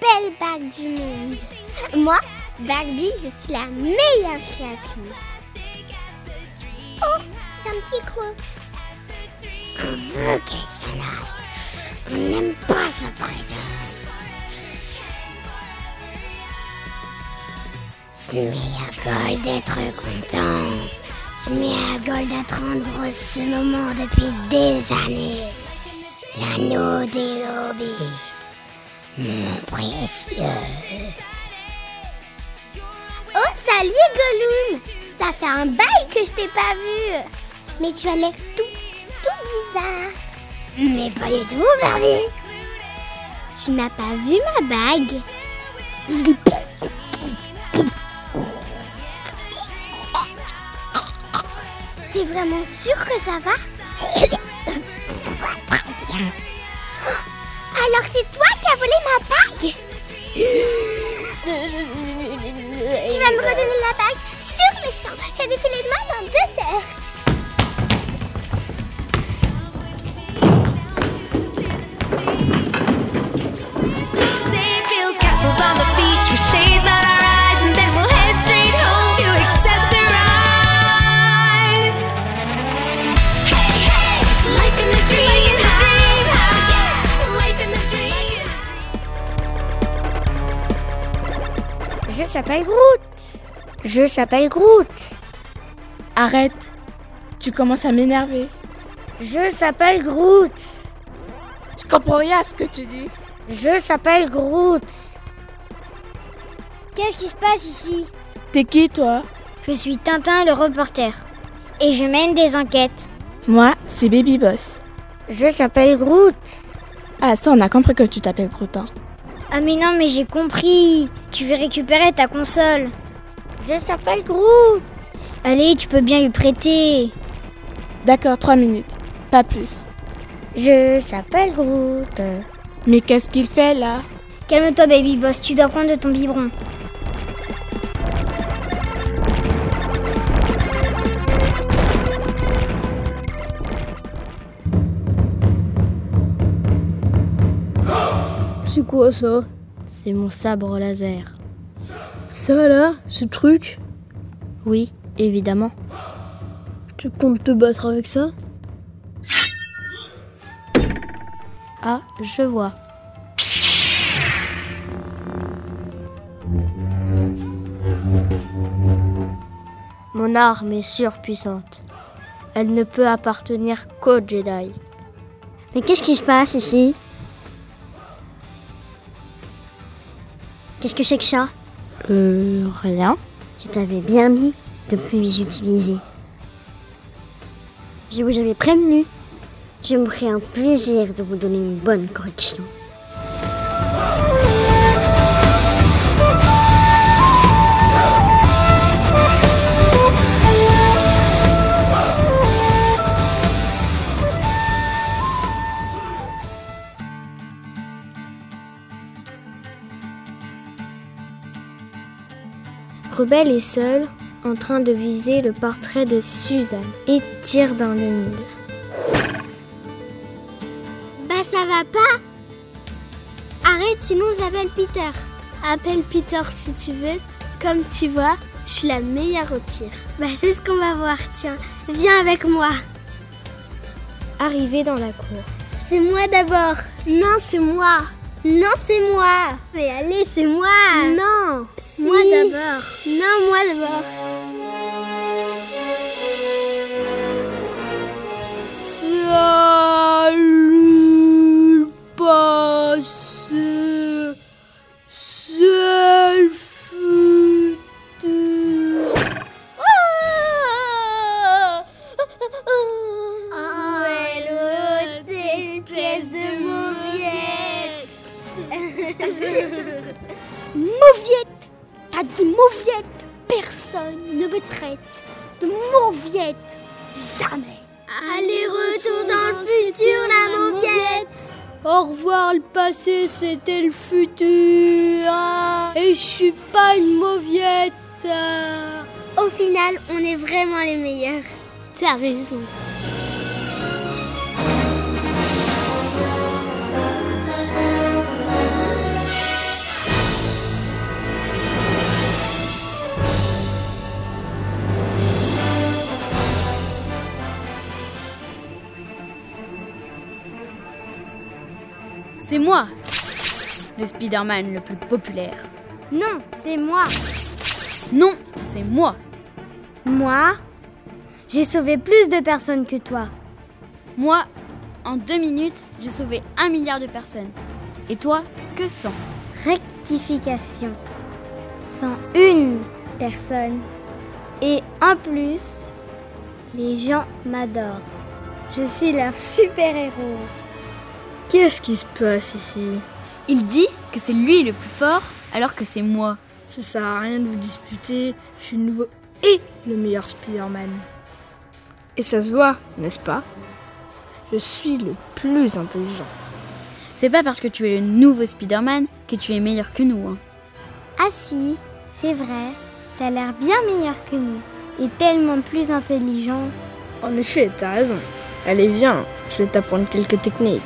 belle bague du monde. Moi, Barbie, je suis la meilleure créatrice. Oh, j'ai un petit quoi. On veut qu'elle s'en aille. On n'aime pas sa présence. C'est Gold d'être content. C'est Gold d'attendre ce moment depuis des années. L'anneau des hobbits. Précieux. Oh, salut Gollum Ça fait un bail que je t'ai pas vu. Mais tu as l'air tout, tout bizarre. Mais pas du tout, Barbie. Tu n'as pas vu ma bague T'es vraiment sûr que ça va? Bien. Alors c'est toi qui as volé ma bague Tu vas me redonner la bague sur le champ. J'ai défilé demain dans deux heures. Je s'appelle Groot. Je s'appelle Groot. Arrête. Tu commences à m'énerver. Je s'appelle Groot. Je comprends rien à ce que tu dis. Je s'appelle Groot. Qu'est-ce qui se passe ici? T'es qui, toi? Je suis Tintin le reporter. Et je mène des enquêtes. Moi, c'est Baby Boss. Je s'appelle Groot. Ah, ça, on a compris que tu t'appelles Groot. hein. Ah mais non mais j'ai compris. Tu veux récupérer ta console. Je s'appelle Groot. Allez, tu peux bien lui prêter. D'accord, trois minutes. Pas plus. Je s'appelle Groot. Mais qu'est-ce qu'il fait là? Calme-toi baby boss, tu dois prendre de ton biberon. C'est mon sabre laser. Ça là Ce truc? Oui, évidemment. Tu comptes te battre avec ça? Ah, je vois. Mon arme est surpuissante. Elle ne peut appartenir qu'aux Jedi. Mais qu'est-ce qui se passe ici? Qu'est-ce que c'est que ça Euh, rien. Je t'avais bien dit de plus les utiliser. Je vous avais prévenu. Je me ferai un plaisir de vous donner une bonne correction. Rebelle est seule, en train de viser le portrait de Suzanne, et tire dans le mille. Bah ça va pas Arrête, sinon j'appelle Peter. Appelle Peter si tu veux. Comme tu vois, je suis la meilleure au tir. Bah c'est ce qu'on va voir, tiens. Viens avec moi. Arrivé dans la cour. C'est moi d'abord. Non, c'est moi. Non, c'est moi. Mais allez, c'est moi. Non, moi d'abord. Non, moi d'abord. Mauviette T'as dit mauviette Personne ne me traite de mauviette. Jamais. Allez, retour dans le futur, la mauviette. Au revoir le passé, c'était le futur. Ah, Et je suis pas une mauviette. Ah. Au final, on est vraiment les meilleurs. T'as raison. Le Spider-Man le plus populaire. Non, c'est moi. Non, c'est moi. Moi J'ai sauvé plus de personnes que toi. Moi, en deux minutes, j'ai sauvé un milliard de personnes. Et toi, que 100 Rectification. 101 personnes. Et en plus, les gens m'adorent. Je suis leur super-héros. Qu'est-ce qui se passe ici? Il dit que c'est lui le plus fort, alors que c'est moi. Ça sert à rien de vous disputer. Je suis le nouveau et le meilleur Spider-Man. Et ça se voit, n'est-ce pas? Je suis le plus intelligent. C'est pas parce que tu es le nouveau Spider-Man que tu es meilleur que nous. Hein. Ah si, c'est vrai. T'as l'air bien meilleur que nous. Et tellement plus intelligent. En effet, t'as raison. Allez, viens, je vais t'apprendre quelques techniques.